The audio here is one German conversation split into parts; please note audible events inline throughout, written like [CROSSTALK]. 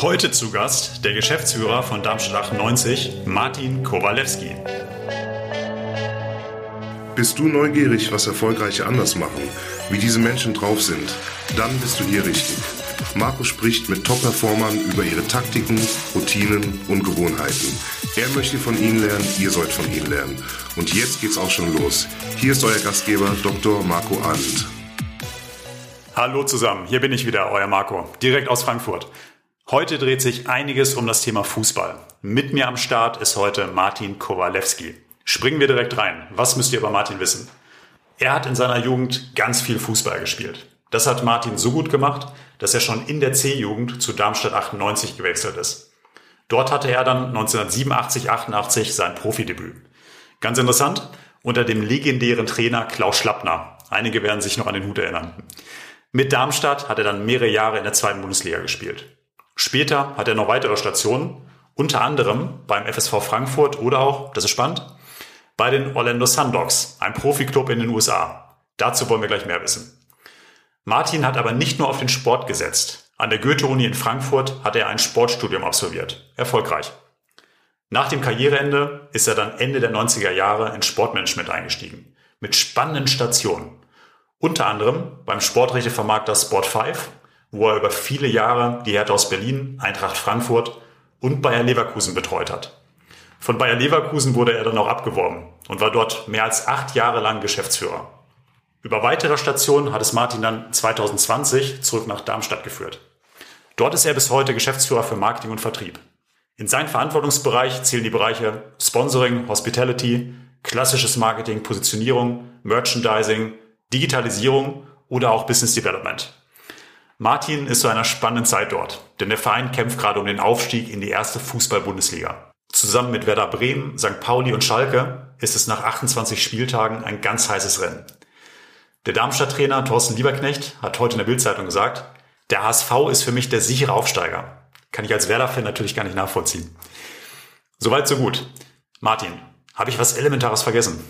Heute zu Gast der Geschäftsführer von Darmstadt 98, Martin Kowalewski. Bist du neugierig, was Erfolgreiche anders machen, wie diese Menschen drauf sind? Dann bist du hier richtig. Marco spricht mit Top-Performern über ihre Taktiken, Routinen und Gewohnheiten. Er möchte von ihnen lernen, ihr sollt von ihnen lernen. Und jetzt geht's auch schon los. Hier ist euer Gastgeber Dr. Marco Arndt. Hallo zusammen, hier bin ich wieder, euer Marco, direkt aus Frankfurt. Heute dreht sich einiges um das Thema Fußball. Mit mir am Start ist heute Martin Kowalewski. Springen wir direkt rein. Was müsst ihr über Martin wissen? Er hat in seiner Jugend ganz viel Fußball gespielt. Das hat Martin so gut gemacht, dass er schon in der C-Jugend zu Darmstadt 98 gewechselt ist. Dort hatte er dann 1987, 88 sein Profidebüt. Ganz interessant, unter dem legendären Trainer Klaus Schlappner. Einige werden sich noch an den Hut erinnern. Mit Darmstadt hat er dann mehrere Jahre in der zweiten Bundesliga gespielt. Später hat er noch weitere Stationen, unter anderem beim FSV Frankfurt oder auch, das ist spannend, bei den Orlando Sundogs, ein Profiklub in den USA. Dazu wollen wir gleich mehr wissen. Martin hat aber nicht nur auf den Sport gesetzt. An der Goethe-Uni in Frankfurt hat er ein Sportstudium absolviert. Erfolgreich. Nach dem Karriereende ist er dann Ende der 90er Jahre in Sportmanagement eingestiegen. Mit spannenden Stationen. Unter anderem beim Sportrechtevermarkter Sport5, wo er über viele Jahre die Hertha aus Berlin, Eintracht Frankfurt und Bayer Leverkusen betreut hat. Von Bayer Leverkusen wurde er dann auch abgeworben und war dort mehr als acht Jahre lang Geschäftsführer. Über weitere Stationen hat es Martin dann 2020 zurück nach Darmstadt geführt. Dort ist er bis heute Geschäftsführer für Marketing und Vertrieb. In seinen Verantwortungsbereich zählen die Bereiche Sponsoring, Hospitality, klassisches Marketing, Positionierung, Merchandising, Digitalisierung oder auch Business Development. Martin ist zu einer spannenden Zeit dort, denn der Verein kämpft gerade um den Aufstieg in die erste Fußball-Bundesliga. Zusammen mit Werder Bremen, St. Pauli und Schalke ist es nach 28 Spieltagen ein ganz heißes Rennen. Der Darmstadt-Trainer Thorsten Lieberknecht hat heute in der Bildzeitung gesagt, der HSV ist für mich der sichere Aufsteiger. Kann ich als Werder-Fan natürlich gar nicht nachvollziehen. Soweit, so gut. Martin, habe ich was Elementares vergessen?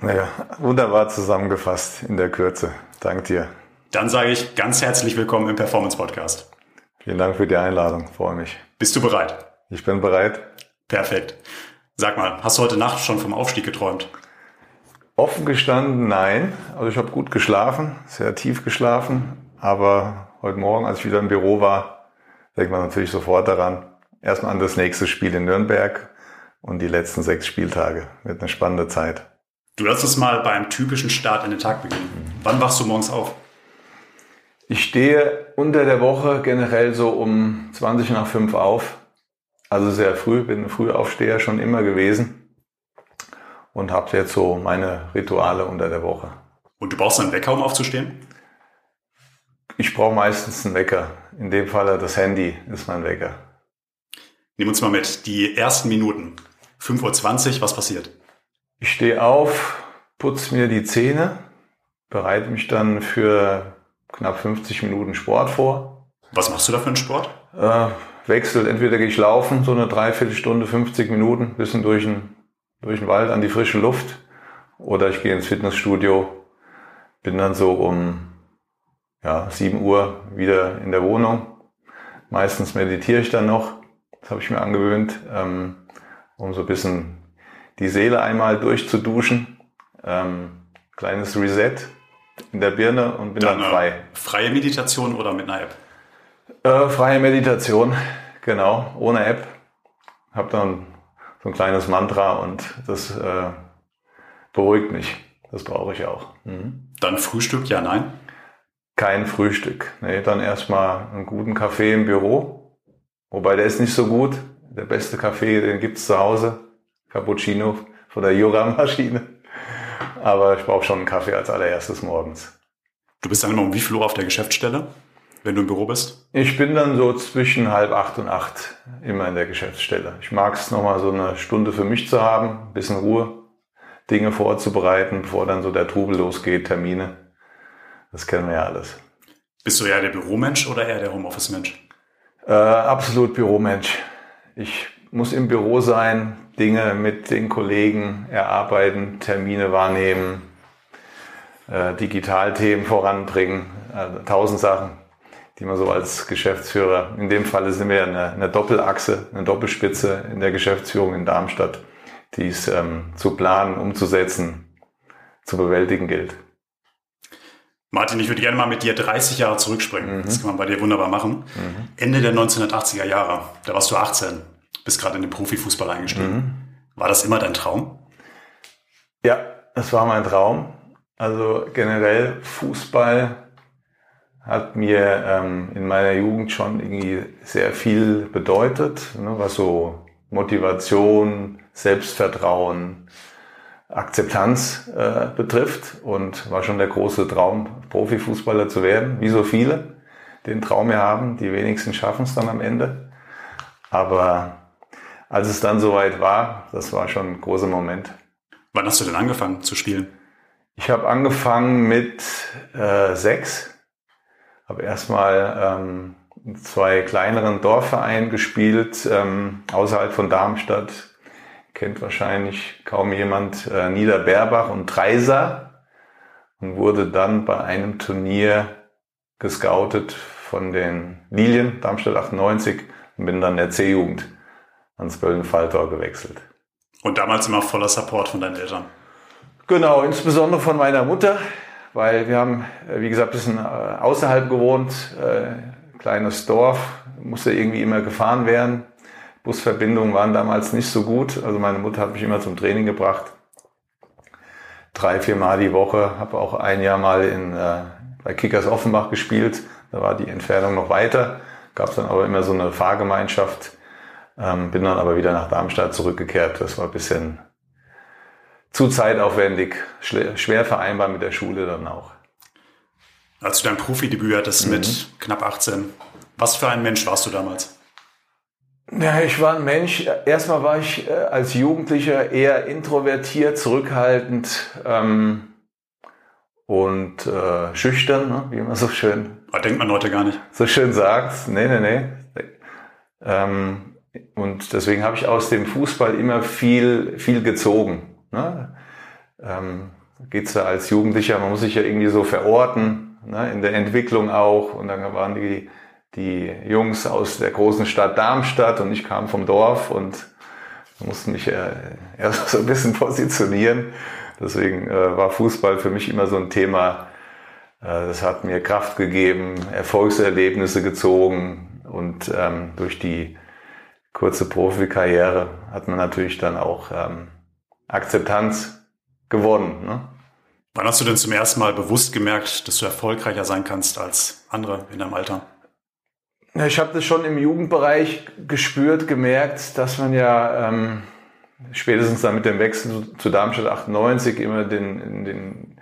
Naja, wunderbar zusammengefasst in der Kürze. Dank dir. Dann sage ich ganz herzlich willkommen im Performance Podcast. Vielen Dank für die Einladung. Freue mich. Bist du bereit? Ich bin bereit. Perfekt. Sag mal, hast du heute Nacht schon vom Aufstieg geträumt? Offen gestanden, nein. Also ich habe gut geschlafen, sehr tief geschlafen. Aber heute Morgen, als ich wieder im Büro war, denkt man natürlich sofort daran. Erstmal an das nächste Spiel in Nürnberg und die letzten sechs Spieltage. Wird eine spannende Zeit. Du lass uns mal beim typischen Start in den Tag beginnen. Wann wachst du morgens auf? Ich stehe unter der Woche generell so um 20 nach 5 auf. Also sehr früh, bin ein Frühaufsteher schon immer gewesen und habe jetzt so meine Rituale unter der Woche. Und du brauchst einen Wecker, um aufzustehen? Ich brauche meistens einen Wecker. In dem Fall das Handy ist mein Wecker. Nimm uns mal mit. Die ersten Minuten. 5.20 Uhr, was passiert? Ich stehe auf, putze mir die Zähne, bereite mich dann für knapp 50 Minuten Sport vor. Was machst du da für einen Sport? Äh, wechselt, entweder gehe ich laufen, so eine Dreiviertelstunde, 50 Minuten, bisschen durch den, durch den Wald an die frische Luft. Oder ich gehe ins Fitnessstudio, bin dann so um ja, 7 Uhr wieder in der Wohnung. Meistens meditiere ich dann noch, das habe ich mir angewöhnt, ähm, um so ein bisschen die Seele einmal durchzuduschen. Ähm, kleines Reset in der Birne und bin dann, dann frei. Freie Meditation oder mit einer App? Äh, freie Meditation, genau, ohne App. Hab dann so ein kleines Mantra und das äh, beruhigt mich. Das brauche ich auch. Mhm. Dann Frühstück, ja, nein? Kein Frühstück. Nee, dann erstmal einen guten Kaffee im Büro. Wobei der ist nicht so gut. Der beste Kaffee, den gibt's zu Hause. Cappuccino von der Jura-Maschine. Aber ich brauche schon einen Kaffee als allererstes morgens. Du bist dann immer um wie viel Uhr auf der Geschäftsstelle, wenn du im Büro bist? Ich bin dann so zwischen halb acht und acht immer in der Geschäftsstelle. Ich mag es nochmal so eine Stunde für mich zu haben, ein bisschen Ruhe, Dinge vorzubereiten, bevor dann so der Trubel losgeht, Termine. Das kennen wir ja alles. Bist du eher der Büromensch oder eher der Homeoffice-Mensch? Äh, absolut Büromensch. Ich muss im Büro sein, Dinge mit den Kollegen erarbeiten, Termine wahrnehmen, äh, Digitalthemen voranbringen, also tausend Sachen, die man so als Geschäftsführer, in dem Falle sind wir ja eine, eine Doppelachse, eine Doppelspitze in der Geschäftsführung in Darmstadt, die es ähm, zu planen, umzusetzen, zu bewältigen gilt. Martin, ich würde gerne mal mit dir 30 Jahre zurückspringen. Mhm. Das kann man bei dir wunderbar machen. Mhm. Ende der 1980er Jahre, da warst du 18, bist gerade in den Profifußball eingestiegen. Mhm. War das immer dein Traum? Ja, das war mein Traum. Also generell Fußball hat mir ähm, in meiner Jugend schon irgendwie sehr viel bedeutet, ne, was so Motivation, Selbstvertrauen, Akzeptanz äh, betrifft und war schon der große Traum, Profifußballer zu werden, wie so viele den Traum ja haben. Die wenigsten schaffen es dann am Ende. Aber als es dann soweit war, das war schon ein großer Moment. Wann hast du denn angefangen zu spielen? Ich habe angefangen mit äh, sechs. Habe erstmal ähm, zwei kleineren Dorfvereinen gespielt, ähm, außerhalb von Darmstadt. Kennt wahrscheinlich kaum jemand äh, Niederberbach und Treiser und wurde dann bei einem Turnier gescoutet von den Lilien, Darmstadt 98 und bin dann der C-Jugend ans Köln-Falltor gewechselt. Und damals immer voller Support von deinen Eltern? Genau, insbesondere von meiner Mutter, weil wir haben, äh, wie gesagt, ein bisschen äh, außerhalb gewohnt, äh, kleines Dorf, musste irgendwie immer gefahren werden. Busverbindungen waren damals nicht so gut, also meine Mutter hat mich immer zum Training gebracht. Drei, vier Mal die Woche, habe auch ein Jahr mal in, bei Kickers Offenbach gespielt, da war die Entfernung noch weiter, gab es dann aber immer so eine Fahrgemeinschaft, ähm, bin dann aber wieder nach Darmstadt zurückgekehrt. Das war ein bisschen zu zeitaufwendig, schwer vereinbar mit der Schule dann auch. Als du dein Profidebüt hattest mhm. mit knapp 18, was für ein Mensch warst du damals? Ja, ich war ein Mensch, erstmal war ich äh, als Jugendlicher eher introvertiert, zurückhaltend ähm, und äh, schüchtern, ne, wie man so schön. Aber denkt man heute gar nicht. So schön sagt. Nee, nee, nee. Ähm, und deswegen habe ich aus dem Fußball immer viel, viel gezogen. Ne? Ähm, Geht es da als Jugendlicher, man muss sich ja irgendwie so verorten, ne? in der Entwicklung auch. Und dann waren die, die Jungs aus der großen Stadt Darmstadt und ich kam vom Dorf und musste mich äh, [LAUGHS] erst so ein bisschen positionieren. Deswegen äh, war Fußball für mich immer so ein Thema. Äh, das hat mir Kraft gegeben, Erfolgserlebnisse gezogen und ähm, durch die kurze Profikarriere hat man natürlich dann auch ähm, Akzeptanz gewonnen. Ne? Wann hast du denn zum ersten Mal bewusst gemerkt, dass du erfolgreicher sein kannst als andere in deinem Alter? Ja, ich habe das schon im Jugendbereich gespürt, gemerkt, dass man ja ähm, spätestens dann mit dem Wechsel zu Darmstadt 98 immer den, den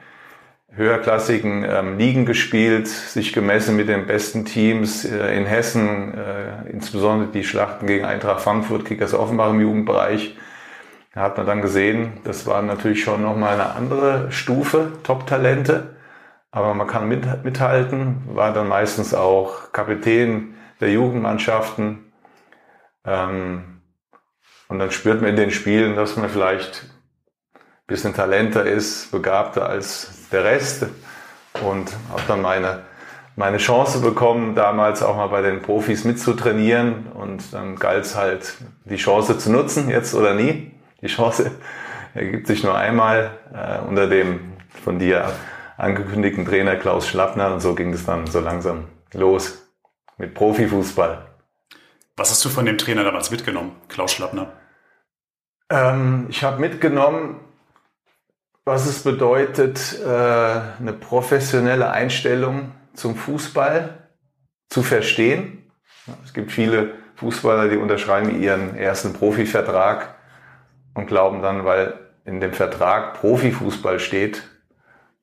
höherklassigen ähm, Ligen gespielt, sich gemessen mit den besten Teams äh, in Hessen, äh, insbesondere die Schlachten gegen Eintracht Frankfurt, Kickers Offenbach im Jugendbereich. Da hat man dann gesehen, das war natürlich schon nochmal eine andere Stufe, Top-Talente, aber man kann mit, mithalten, war dann meistens auch Kapitän der Jugendmannschaften. Ähm, und dann spürt man in den Spielen, dass man vielleicht bisschen talenter ist, begabter als der Rest und habe dann meine, meine Chance bekommen, damals auch mal bei den Profis mitzutrainieren und dann galt es halt, die Chance zu nutzen, jetzt oder nie. Die Chance [LAUGHS] ergibt sich nur einmal äh, unter dem von dir angekündigten Trainer Klaus Schlappner und so ging es dann so langsam los mit Profifußball. Was hast du von dem Trainer damals mitgenommen, Klaus Schlappner? Ähm, ich habe mitgenommen, was es bedeutet, äh, eine professionelle Einstellung zum Fußball zu verstehen. Es gibt viele Fußballer, die unterschreiben ihren ersten Profivertrag und glauben dann, weil in dem Vertrag Profifußball steht,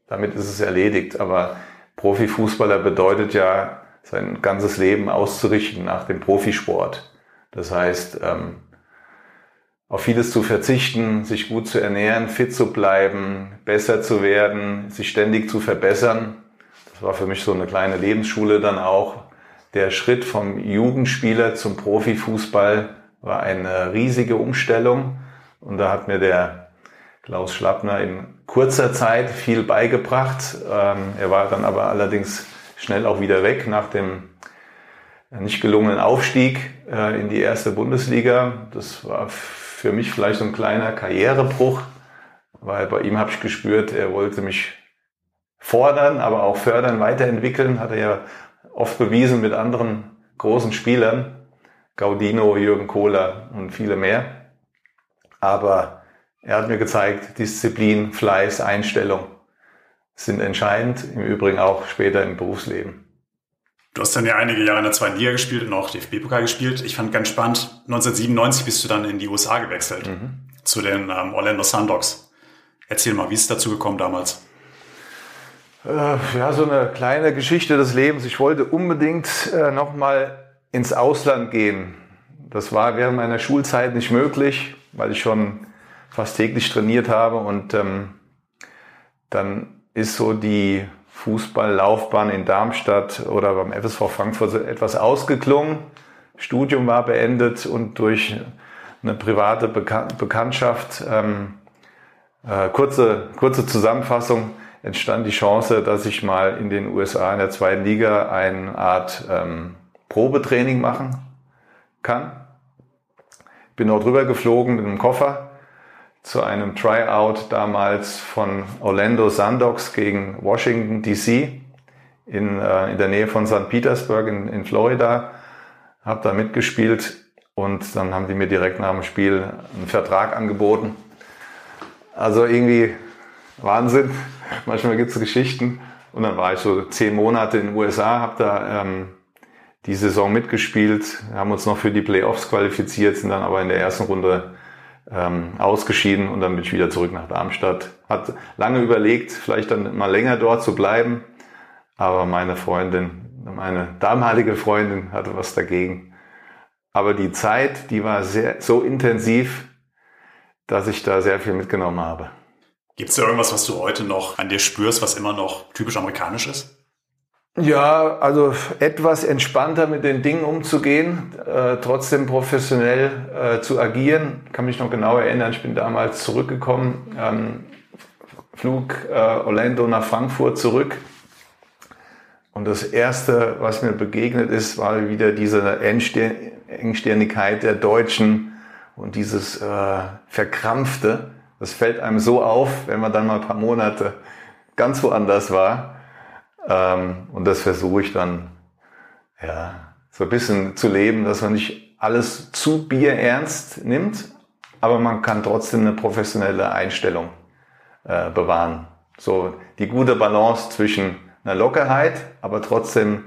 damit ist es erledigt. Aber Profifußballer bedeutet ja, sein ganzes Leben auszurichten nach dem Profisport. Das heißt, ähm, auf vieles zu verzichten, sich gut zu ernähren, fit zu bleiben, besser zu werden, sich ständig zu verbessern. Das war für mich so eine kleine Lebensschule dann auch. Der Schritt vom Jugendspieler zum Profifußball war eine riesige Umstellung und da hat mir der Klaus Schlappner in kurzer Zeit viel beigebracht. Ähm, er war dann aber allerdings schnell auch wieder weg nach dem nicht gelungenen Aufstieg äh, in die erste Bundesliga. Das war für mich vielleicht so ein kleiner Karrierebruch, weil bei ihm habe ich gespürt, er wollte mich fordern, aber auch fördern, weiterentwickeln. Hat er ja oft bewiesen mit anderen großen Spielern. Gaudino, Jürgen Kohler und viele mehr. Aber er hat mir gezeigt, Disziplin, Fleiß, Einstellung sind entscheidend, im Übrigen auch später im Berufsleben. Du hast dann ja einige Jahre in der zweiten Liga gespielt und auch DFB-Pokal gespielt. Ich fand ganz spannend, 1997 bist du dann in die USA gewechselt, mhm. zu den ähm, Orlando Sundogs. Erzähl mal, wie ist es dazu gekommen damals? Äh, ja, so eine kleine Geschichte des Lebens. Ich wollte unbedingt äh, nochmal ins Ausland gehen. Das war während meiner Schulzeit nicht möglich, weil ich schon fast täglich trainiert habe. Und ähm, dann ist so die Fußballlaufbahn in Darmstadt oder beim FSV Frankfurt etwas ausgeklungen. Studium war beendet und durch eine private Bekan Bekanntschaft, ähm, äh, kurze, kurze Zusammenfassung, entstand die Chance, dass ich mal in den USA in der zweiten Liga eine Art ähm, Probetraining machen kann. Bin dort rüber geflogen mit einem Koffer zu einem Tryout damals von Orlando Sundogs gegen Washington DC in, äh, in der Nähe von St. Petersburg in, in Florida. Habe da mitgespielt und dann haben die mir direkt nach dem Spiel einen Vertrag angeboten. Also irgendwie Wahnsinn. [LAUGHS] Manchmal gibt es Geschichten. Und dann war ich so zehn Monate in den USA, habe da ähm, die Saison mitgespielt, haben uns noch für die Playoffs qualifiziert, sind dann aber in der ersten Runde ähm, ausgeschieden und dann bin ich wieder zurück nach Darmstadt. Hat lange überlegt, vielleicht dann mal länger dort zu bleiben, aber meine Freundin, meine damalige Freundin hatte was dagegen. Aber die Zeit, die war sehr, so intensiv, dass ich da sehr viel mitgenommen habe. Gibt es da irgendwas, was du heute noch an dir spürst, was immer noch typisch amerikanisch ist? Ja, also etwas entspannter mit den Dingen umzugehen, äh, trotzdem professionell äh, zu agieren. Kann mich noch genau erinnern, ich bin damals zurückgekommen, ähm, Flug äh, Orlando nach Frankfurt zurück. Und das Erste, was mir begegnet ist, war wieder diese Engstirnigkeit der Deutschen und dieses äh, Verkrampfte. Das fällt einem so auf, wenn man dann mal ein paar Monate ganz woanders war ähm, und das versuche ich dann, ja, so ein bisschen zu leben, dass man nicht alles zu bierernst nimmt, aber man kann trotzdem eine professionelle Einstellung äh, bewahren. So die gute Balance zwischen einer Lockerheit, aber trotzdem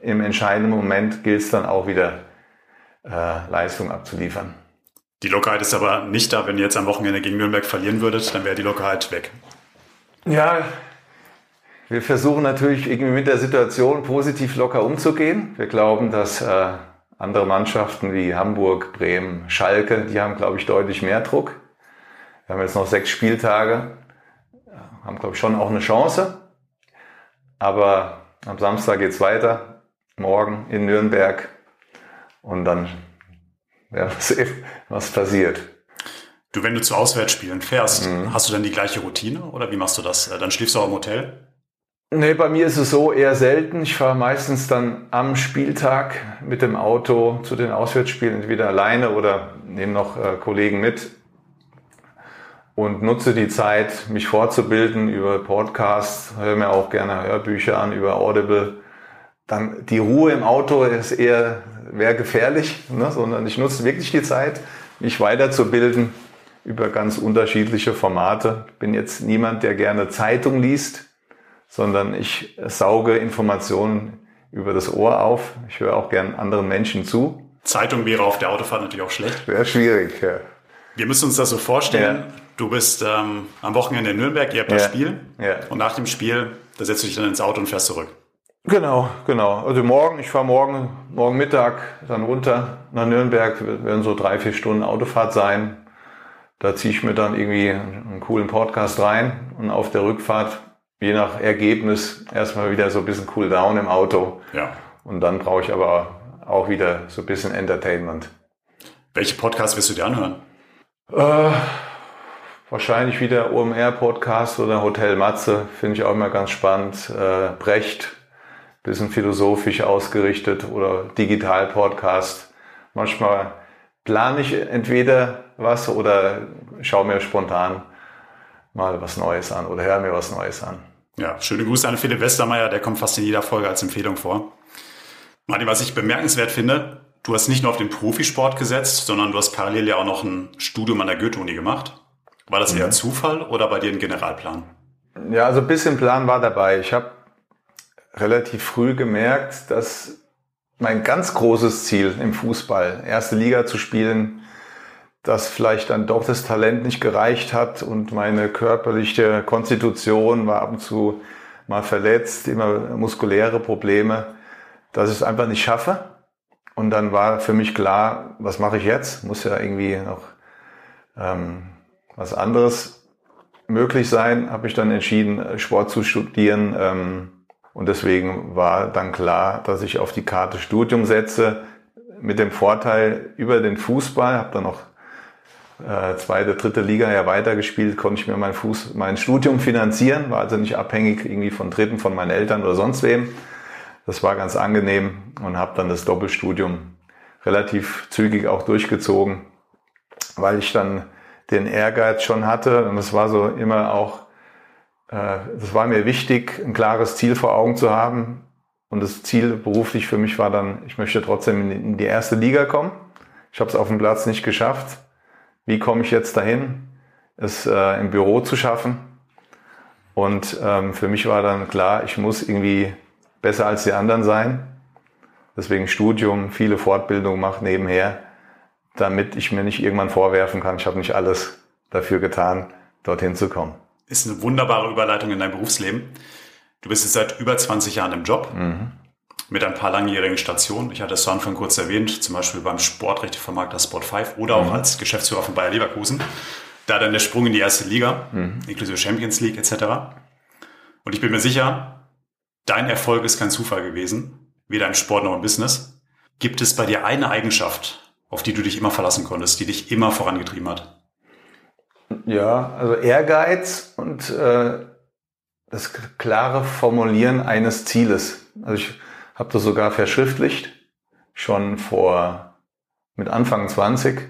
im entscheidenden Moment gilt es dann auch wieder äh, Leistung abzuliefern. Die Lockerheit ist aber nicht da, wenn ihr jetzt am Wochenende gegen Nürnberg verlieren würdet, dann wäre die Lockerheit weg. Ja, wir versuchen natürlich irgendwie mit der Situation positiv locker umzugehen. Wir glauben, dass äh, andere Mannschaften wie Hamburg, Bremen, Schalke, die haben, glaube ich, deutlich mehr Druck. Wir haben jetzt noch sechs Spieltage, haben, glaube ich, schon auch eine Chance. Aber am Samstag geht's weiter, morgen in Nürnberg und dann wir [LAUGHS] sehen, was passiert. Du, wenn du zu Auswärtsspielen fährst, mhm. hast du dann die gleiche Routine oder wie machst du das? Dann schläfst du auch im Hotel? Nee, bei mir ist es so eher selten. Ich fahre meistens dann am Spieltag mit dem Auto zu den Auswärtsspielen, entweder alleine oder nehme noch äh, Kollegen mit und nutze die Zeit, mich fortzubilden über Podcasts, höre mir auch gerne Hörbücher an über Audible. Dann die Ruhe im Auto ist eher, wäre gefährlich, ne? sondern ich nutze wirklich die Zeit, mich weiterzubilden über ganz unterschiedliche Formate. Bin jetzt niemand, der gerne Zeitung liest sondern ich sauge Informationen über das Ohr auf. Ich höre auch gern anderen Menschen zu. Zeitung wäre auf der Autofahrt natürlich auch schlecht. Wäre schwierig, ja. Wir müssen uns das so vorstellen. Ja. Du bist ähm, am Wochenende in Nürnberg, ihr habt das Spiel. Ja. Und nach dem Spiel, da setzt du dich dann ins Auto und fährst zurück. Genau, genau. Also morgen, ich fahre morgen, morgen Mittag dann runter nach Nürnberg. Wir werden so drei, vier Stunden Autofahrt sein. Da ziehe ich mir dann irgendwie einen coolen Podcast rein und auf der Rückfahrt je nach Ergebnis erstmal wieder so ein bisschen Cool Down im Auto. Ja. Und dann brauche ich aber auch wieder so ein bisschen Entertainment. Welche Podcasts wirst du dir anhören? Äh, wahrscheinlich wieder OMR-Podcast oder Hotel Matze, finde ich auch immer ganz spannend. Äh, Brecht, bisschen philosophisch ausgerichtet oder Digital-Podcast. Manchmal plane ich entweder was oder schaue mir spontan mal was Neues an oder höre mir was Neues an. Ja, schöne Grüße an Philipp Westermeier, der kommt fast in jeder Folge als Empfehlung vor. Martin, was ich bemerkenswert finde, du hast nicht nur auf den Profisport gesetzt, sondern du hast parallel ja auch noch ein Studium an der Goethe-Uni gemacht. War das eher mhm. Zufall oder bei dir ein Generalplan? Ja, also ein bisschen Plan war dabei. Ich habe relativ früh gemerkt, dass mein ganz großes Ziel im Fußball, erste Liga zu spielen, dass vielleicht dann doch das Talent nicht gereicht hat und meine körperliche Konstitution war ab und zu mal verletzt, immer muskuläre Probleme, dass ich es einfach nicht schaffe. Und dann war für mich klar, was mache ich jetzt? Muss ja irgendwie noch ähm, was anderes möglich sein. Habe ich dann entschieden, Sport zu studieren. Ähm, und deswegen war dann klar, dass ich auf die Karte Studium setze, mit dem Vorteil über den Fußball, habe dann noch äh, zweite, dritte Liga ja weitergespielt, konnte ich mir mein, Fuß, mein Studium finanzieren, war also nicht abhängig irgendwie von Dritten, von meinen Eltern oder sonst wem. Das war ganz angenehm und habe dann das Doppelstudium relativ zügig auch durchgezogen, weil ich dann den Ehrgeiz schon hatte und es war so immer auch, äh, das war mir wichtig, ein klares Ziel vor Augen zu haben und das Ziel beruflich für mich war dann, ich möchte trotzdem in die erste Liga kommen. Ich habe es auf dem Platz nicht geschafft, wie komme ich jetzt dahin, es äh, im Büro zu schaffen. Und ähm, für mich war dann klar, ich muss irgendwie besser als die anderen sein. Deswegen Studium, viele Fortbildungen mache nebenher, damit ich mir nicht irgendwann vorwerfen kann, ich habe nicht alles dafür getan, dorthin zu kommen. Ist eine wunderbare Überleitung in dein Berufsleben. Du bist jetzt seit über 20 Jahren im Job. Mhm mit ein paar langjährigen Stationen. Ich hatte es zu Anfang kurz erwähnt, zum Beispiel beim Sportrechtevermarkter Sport 5 oder auch mhm. als Geschäftsführer von Bayer Leverkusen. Da dann der Sprung in die erste Liga, mhm. inklusive Champions League etc. Und ich bin mir sicher, dein Erfolg ist kein Zufall gewesen, weder im Sport noch im Business. Gibt es bei dir eine Eigenschaft, auf die du dich immer verlassen konntest, die dich immer vorangetrieben hat? Ja, also Ehrgeiz und äh, das klare Formulieren eines Zieles. Also ich habe das sogar verschriftlicht, schon vor mit Anfang 20, äh,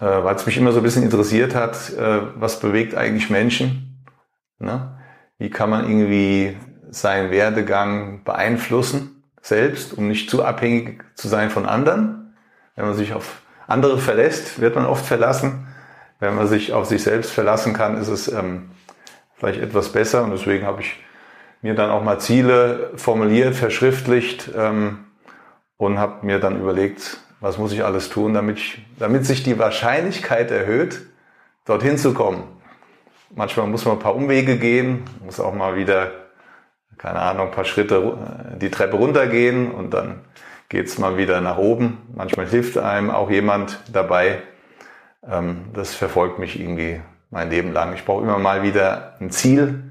weil es mich immer so ein bisschen interessiert hat, äh, was bewegt eigentlich Menschen? Ne? Wie kann man irgendwie seinen Werdegang beeinflussen selbst, um nicht zu abhängig zu sein von anderen? Wenn man sich auf andere verlässt, wird man oft verlassen. Wenn man sich auf sich selbst verlassen kann, ist es ähm, vielleicht etwas besser. Und deswegen habe ich mir dann auch mal Ziele formuliert, verschriftlicht ähm, und habe mir dann überlegt, was muss ich alles tun, damit, ich, damit sich die Wahrscheinlichkeit erhöht, dorthin zu kommen. Manchmal muss man ein paar Umwege gehen, muss auch mal wieder, keine Ahnung, ein paar Schritte die Treppe runtergehen und dann geht's mal wieder nach oben. Manchmal hilft einem auch jemand dabei. Ähm, das verfolgt mich irgendwie mein Leben lang. Ich brauche immer mal wieder ein Ziel.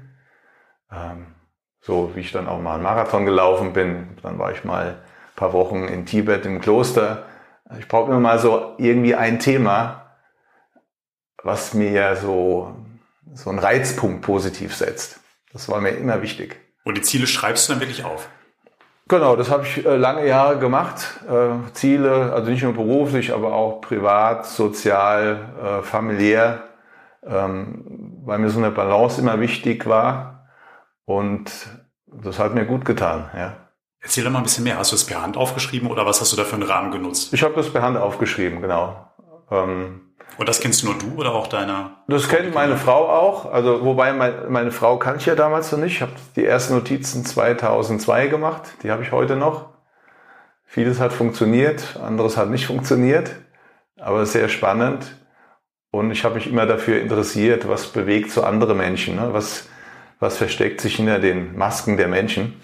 Ähm, so wie ich dann auch mal einen Marathon gelaufen bin, dann war ich mal ein paar Wochen in Tibet im Kloster. Ich brauche immer mal so irgendwie ein Thema, was mir so, so einen Reizpunkt positiv setzt. Das war mir immer wichtig. Und die Ziele schreibst du dann wirklich auf? Genau, das habe ich äh, lange Jahre gemacht. Äh, Ziele, also nicht nur beruflich, aber auch privat, sozial, äh, familiär, ähm, weil mir so eine Balance immer wichtig war. Und das hat mir gut getan, ja. Erzähl doch mal ein bisschen mehr. Hast du es per Hand aufgeschrieben oder was hast du da für einen Rahmen genutzt? Ich habe das per Hand aufgeschrieben, genau. Ähm, und das kennst nur du oder auch deine? Das kennt meine Frau auch. Also wobei meine, meine Frau kann ich ja damals noch nicht. Ich habe die ersten Notizen 2002 gemacht. Die habe ich heute noch. Vieles hat funktioniert, anderes hat nicht funktioniert, aber sehr spannend. Und ich habe mich immer dafür interessiert, was bewegt so andere Menschen, ne? was was versteckt sich hinter den Masken der Menschen.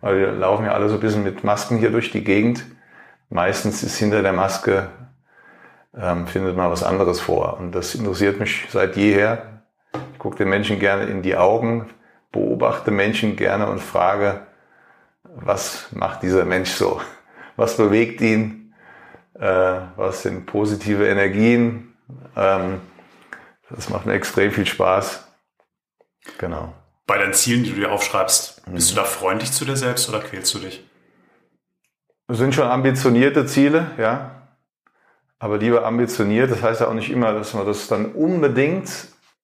Weil wir laufen ja alle so ein bisschen mit Masken hier durch die Gegend. Meistens ist hinter der Maske, ähm, findet man was anderes vor. Und das interessiert mich seit jeher. Ich gucke den Menschen gerne in die Augen, beobachte Menschen gerne und frage, was macht dieser Mensch so? Was bewegt ihn? Äh, was sind positive Energien? Ähm, das macht mir extrem viel Spaß. Genau. Bei deinen Zielen, die du dir aufschreibst, bist du da freundlich zu dir selbst oder quälst du dich? Das sind schon ambitionierte Ziele, ja. Aber lieber ambitioniert, das heißt ja auch nicht immer, dass man das dann unbedingt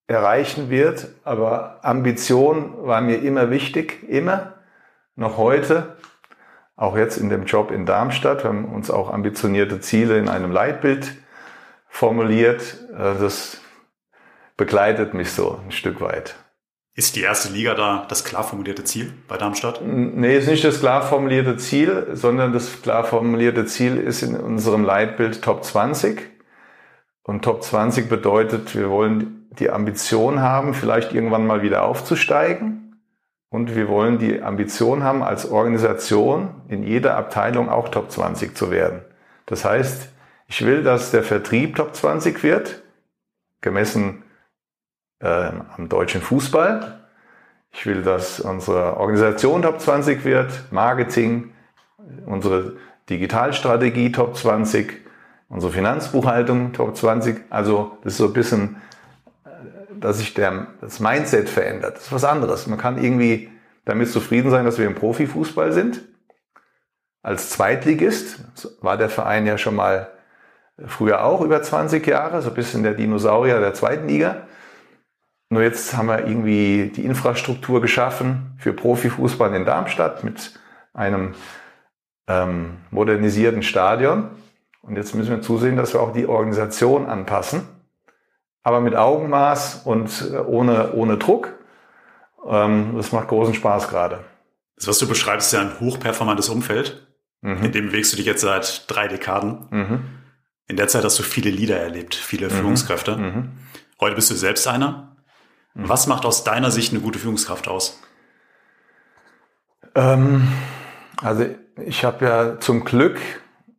erreichen wird. Aber Ambition war mir immer wichtig, immer, noch heute. Auch jetzt in dem Job in Darmstadt. Wir haben uns auch ambitionierte Ziele in einem Leitbild formuliert. Äh, das begleitet mich so ein Stück weit. Ist die erste Liga da das klar formulierte Ziel bei Darmstadt? Nee, ist nicht das klar formulierte Ziel, sondern das klar formulierte Ziel ist in unserem Leitbild Top 20. Und Top 20 bedeutet, wir wollen die Ambition haben, vielleicht irgendwann mal wieder aufzusteigen. Und wir wollen die Ambition haben, als Organisation in jeder Abteilung auch Top 20 zu werden. Das heißt, ich will, dass der Vertrieb Top 20 wird, gemessen äh, am deutschen Fußball. Ich will, dass unsere Organisation Top 20 wird, Marketing, unsere Digitalstrategie Top 20, unsere Finanzbuchhaltung Top 20. Also das ist so ein bisschen, äh, dass sich der, das Mindset verändert. Das ist was anderes. Man kann irgendwie damit zufrieden sein, dass wir im Profifußball sind. Als Zweitligist war der Verein ja schon mal früher auch über 20 Jahre, so ein bisschen der Dinosaurier der zweiten Liga. Nur jetzt haben wir irgendwie die Infrastruktur geschaffen für Profifußball in Darmstadt mit einem ähm, modernisierten Stadion. Und jetzt müssen wir zusehen, dass wir auch die Organisation anpassen, aber mit Augenmaß und äh, ohne, ohne Druck. Ähm, das macht großen Spaß gerade. Das, was du beschreibst, ist ja ein hochperformantes Umfeld. Mhm. In dem bewegst du dich jetzt seit drei Dekaden. Mhm. In der Zeit hast du viele Leader erlebt, viele mhm. Führungskräfte. Mhm. Heute bist du selbst einer. Mhm. Was macht aus deiner Sicht eine gute Führungskraft aus? Ähm, also ich habe ja zum Glück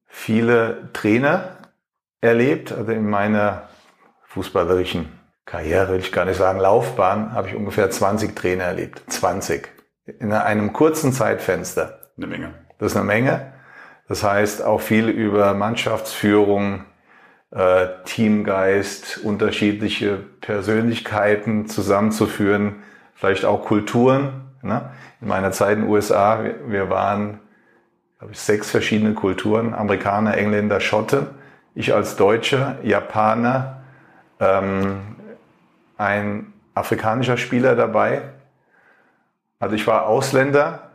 viele Trainer erlebt. Also in meiner fußballerischen Karriere, will ich gar nicht sagen, Laufbahn, habe ich ungefähr 20 Trainer erlebt. 20. In einem kurzen Zeitfenster. Eine Menge. Das ist eine Menge. Das heißt auch viel über Mannschaftsführung, äh, Teamgeist, unterschiedliche Persönlichkeiten zusammenzuführen, vielleicht auch Kulturen. Ne? In meiner Zeit in den USA, wir, wir waren, glaube ich, sechs verschiedene Kulturen, Amerikaner, Engländer, Schotte, ich als Deutscher, Japaner, ähm, ein afrikanischer Spieler dabei. Also ich war Ausländer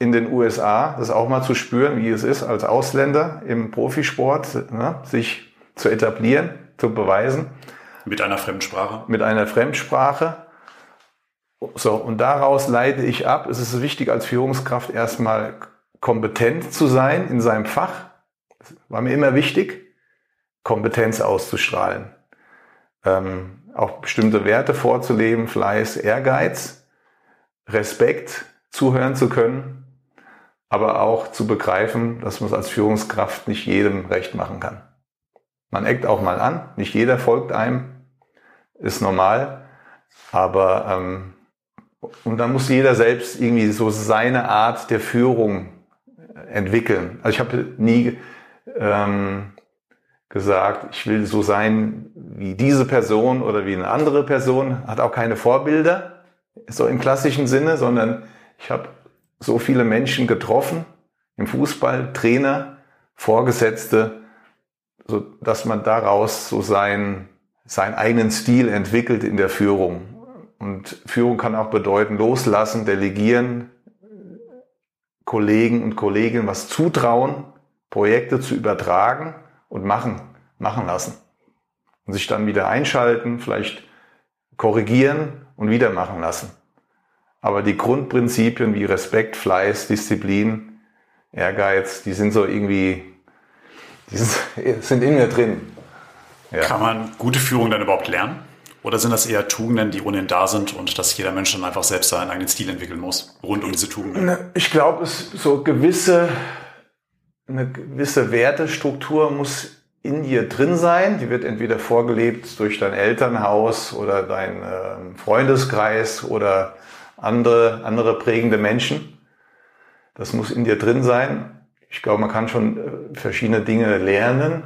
in den USA, das auch mal zu spüren, wie es ist, als Ausländer im Profisport, ne, sich zu etablieren, zu beweisen. Mit einer Fremdsprache? Mit einer Fremdsprache. So, und daraus leite ich ab, es ist wichtig als Führungskraft erstmal kompetent zu sein in seinem Fach. Das war mir immer wichtig, Kompetenz auszustrahlen. Ähm, auch bestimmte Werte vorzuleben, Fleiß, Ehrgeiz, Respekt, zuhören zu können, aber auch zu begreifen, dass man es als Führungskraft nicht jedem recht machen kann. Man eckt auch mal an, nicht jeder folgt einem, ist normal, aber ähm, und dann muss jeder selbst irgendwie so seine Art der Führung entwickeln. Also ich habe nie ähm, gesagt, ich will so sein wie diese Person oder wie eine andere Person, hat auch keine Vorbilder, so im klassischen Sinne, sondern ich habe so viele Menschen getroffen, im Fußball, Trainer, Vorgesetzte, so dass man daraus so sein, seinen eigenen Stil entwickelt in der Führung. Und Führung kann auch bedeuten, loslassen, delegieren, Kollegen und Kolleginnen was zutrauen, Projekte zu übertragen und machen, machen lassen. Und sich dann wieder einschalten, vielleicht korrigieren und wieder machen lassen. Aber die Grundprinzipien wie Respekt, Fleiß, Disziplin, Ehrgeiz, die sind so irgendwie die sind in mir drin. Ja. Kann man gute Führung dann überhaupt lernen? Oder sind das eher Tugenden, die ohnehin da sind und dass jeder Mensch dann einfach selbst seinen eigenen Stil entwickeln muss, rund um diese Tugenden? Ich glaube, es so gewisse, eine gewisse Wertestruktur muss in dir drin sein. Die wird entweder vorgelebt durch dein Elternhaus oder dein äh, Freundeskreis oder andere, andere prägende Menschen. Das muss in dir drin sein ich glaube, man kann schon äh, verschiedene Dinge lernen,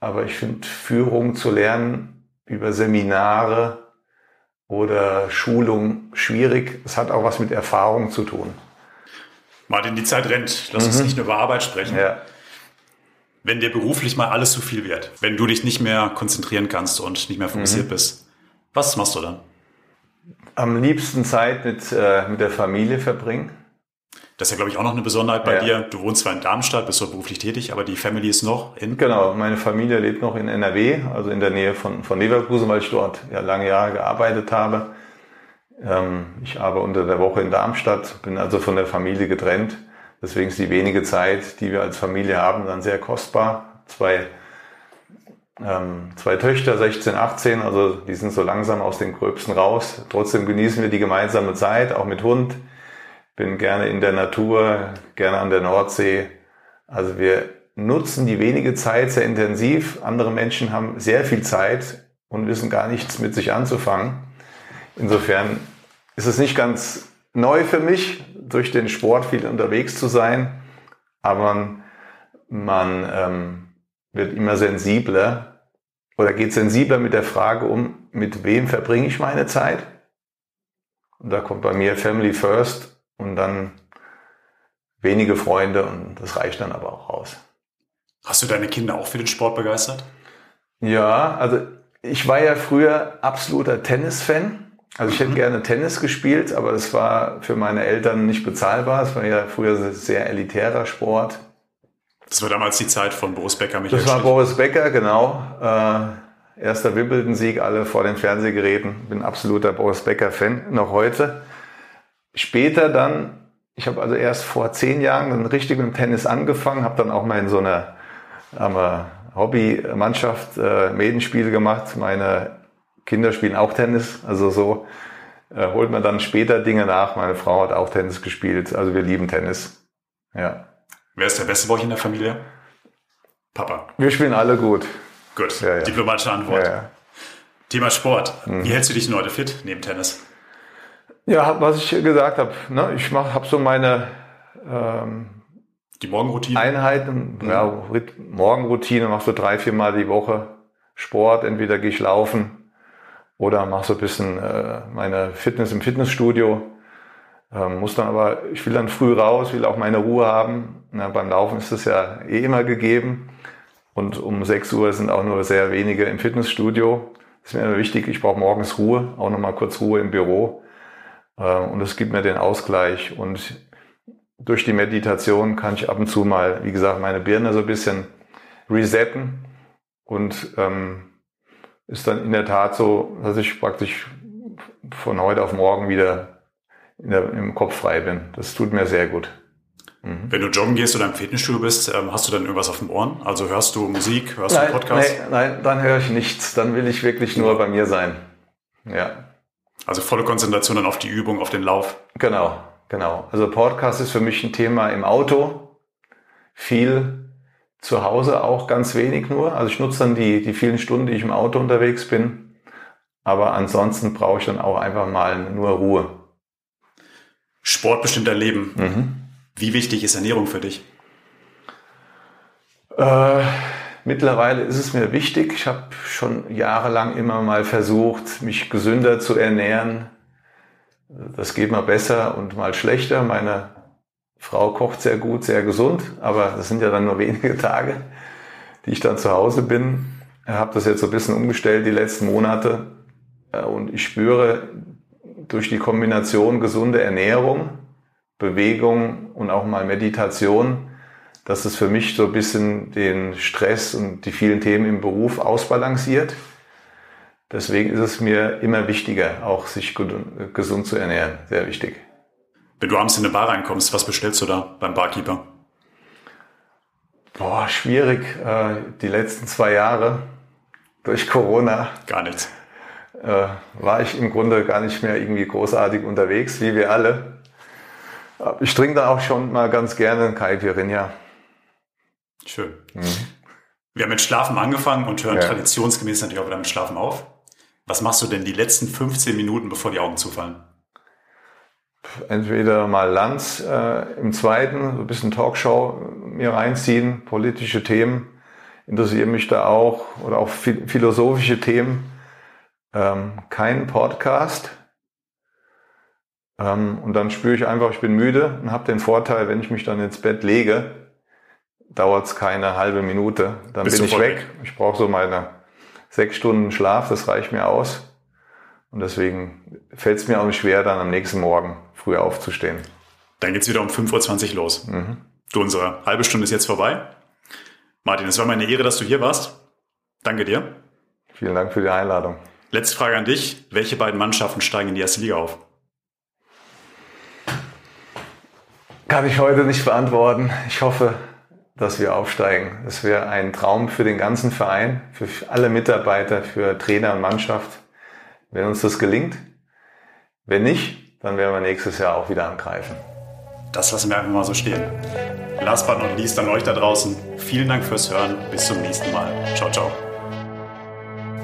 aber ich finde, Führung zu lernen über Seminare oder Schulung schwierig. Es hat auch was mit Erfahrung zu tun. Martin, die Zeit rennt. Lass uns nicht nur über Arbeit sprechen. Ja. Wenn dir beruflich mal alles zu viel wird, wenn du dich nicht mehr konzentrieren kannst und nicht mehr fokussiert bist, was machst du dann? Am liebsten Zeit mit, äh, mit der Familie verbringen. Das ist ja, glaube ich, auch noch eine Besonderheit bei Ja. dir. Du wohnst zwar in Darmstadt, bist dort beruflich tätig, aber die Family ist noch in. Genau, meine Familie lebt noch in NRW, also in der Nähe von, von Leverkusen, weil ich dort ja lange Jahre gearbeitet habe. Ähm, ich arbeite unter der Woche in Darmstadt, bin also von der Familie getrennt. Deswegen ist die wenige Zeit, die wir als Familie haben, dann sehr kostbar. Zwei, ähm, zwei Töchter, 16, 18, also die sind so langsam aus den Gröbsten raus. Trotzdem genießen wir die gemeinsame Zeit, auch mit Hund. Bin gerne in der Natur, gerne an der Nordsee. Also wir nutzen die wenige Zeit sehr intensiv. Andere Menschen haben sehr viel Zeit und wissen gar nichts mit sich anzufangen. Insofern ist es nicht ganz neu für mich, durch den Sport viel unterwegs zu sein, aber man, man ähm, wird immer sensibler oder geht sensibler mit der Frage um, mit wem verbringe ich meine Zeit? Und da kommt bei mir Family First und dann wenige Freunde und das reicht dann aber auch aus. Hast du deine Kinder auch für den Sport begeistert? Ja, also ich war ja früher absoluter Tennis-Fan. Also ich hätte gerne Tennis gespielt, aber das war für meine Eltern nicht bezahlbar. Es war ja früher ein sehr elitärer Sport. Das war damals die Zeit von Boris Becker, Michael Das war Schick. Boris Becker, genau. Äh, erster Wimbledon-Sieg, alle vor den Fernsehgeräten. Bin absoluter Boris Becker-Fan, noch heute. Später dann, ich habe also erst vor zehn Jahren dann richtig mit dem Tennis angefangen, habe dann auch mal in so einer Hobbymannschaft äh, Medenspiele gemacht. Meine Kinder spielen auch Tennis, also so äh, holt man dann später Dinge nach. Meine Frau hat auch Tennis gespielt, also wir lieben Tennis. Ja. Wer ist der Beste bei euch in der Familie? Papa. Wir spielen alle gut. Gut, Ja, ja. diplomatische Antwort. Ja. Thema Sport. Mhm. Wie hältst du dich denn heute fit neben Tennis? Ja, was ich gesagt habe, ne, ich habe so meine ähm, Die Morgenroutine? Einheiten, ja, Rit- Morgenroutine, mache so drei, vier Mal die Woche Sport. Entweder gehe ich laufen oder mache so ein bisschen äh, meine Fitness im Fitnessstudio. Ähm, muss dann aber, ich will dann früh raus, will auch meine Ruhe haben. Na, beim Laufen ist das ja eh immer gegeben. Und um 6 Uhr sind auch nur sehr wenige im Fitnessstudio. Das ist mir immer wichtig, ich brauche morgens Ruhe, auch nochmal kurz Ruhe im Büro. Äh, Und es gibt mir den Ausgleich. Und durch die Meditation kann ich ab und zu mal, wie gesagt, meine Birne so ein bisschen resetten. Und ähm, ist dann in der Tat so, dass ich praktisch von heute auf morgen wieder der, im Kopf frei bin. Das tut mir sehr gut. Wenn du joggen gehst oder im Fitnessstudio bist, ähm, hast du dann irgendwas auf den Ohren? Also hörst du Musik, hörst du Podcasts? nein, nein, dann höre ich nichts. Dann will ich wirklich nur bei mir sein. Ja, Also volle Konzentration dann auf die Übung, auf den Lauf. genau, genau. Also Podcast ist für mich ein Thema im Auto. Viel zu Hause auch ganz wenig nur. Also ich nutze dann die, die vielen Stunden, die ich im Auto unterwegs bin. Aber ansonsten brauche ich dann auch einfach mal nur Ruhe. Sport bestimmt dein Leben. Mhm. Wie wichtig ist Ernährung für dich? Äh, mittlerweile ist es mir wichtig. Ich habe schon jahrelang immer mal versucht, mich gesünder zu ernähren. Das geht mal besser und mal schlechter. Meine Frau kocht sehr gut, sehr gesund, aber das sind ja dann nur [LAUGHS] wenige Tage, die ich dann zu Hause bin. Ich habe das jetzt so ein bisschen umgestellt die letzten Monate und ich spüre durch die Kombination gesunde Ernährung, Bewegung und auch mal Meditation, dass es für mich so ein bisschen den Stress und die vielen Themen im Beruf ausbalanciert. Deswegen ist es mir immer wichtiger, auch sich gut- gesund zu ernähren. Sehr wichtig. Wenn du abends in eine Bar reinkommst, was bestellst du da beim Barkeeper? Boah, schwierig. Äh, Die letzten zwei Jahre durch Corona Gar nichts. äh, war ich im Grunde gar nicht mehr irgendwie großartig unterwegs, wie wir alle. Ich trinke da auch schon mal ganz gerne einen Caipirinha. Schön. Wir haben mit Schlafen angefangen und hören Ja. traditionsgemäß natürlich auch wieder mit Schlafen auf. Was machst du denn die letzten 15 Minuten, bevor die Augen zufallen? entweder mal Lanz äh, im zweiten, so ein bisschen Talkshow mir reinziehen, politische Themen interessieren mich da auch oder auch phi- philosophische Themen. ähm, keinen Podcast. Ähm, und dann spüre ich einfach, ich bin müde und habe den Vorteil, wenn ich mich dann ins Bett lege, dauert es keine halbe Minute. Dann Bist bin ich weg. weg. Ich brauche so meine sechs Stunden Schlaf, das reicht mir aus. Und deswegen fällt es mir auch nicht schwer, dann am nächsten Morgen früh aufzustehen. Dann geht's wieder um 5.20 Uhr los. Mhm. Du, unsere halbe Stunde ist jetzt vorbei. Martin, es war meine Ehre, dass du hier warst. Danke dir. Vielen Dank für die Einladung. Letzte Frage an dich. Welche beiden Mannschaften steigen in die erste Liga auf? Kann ich heute nicht beantworten. Ich hoffe, dass wir aufsteigen. Es wäre ein Traum für den ganzen Verein, für alle Mitarbeiter, für Trainer und Mannschaft, wenn uns das gelingt. Wenn nicht, dann werden wir nächstes Jahr auch wieder angreifen. Das lassen wir einfach mal so stehen. Last but not least an euch da draußen. Vielen Dank fürs Hören. Bis zum nächsten Mal. Ciao, ciao.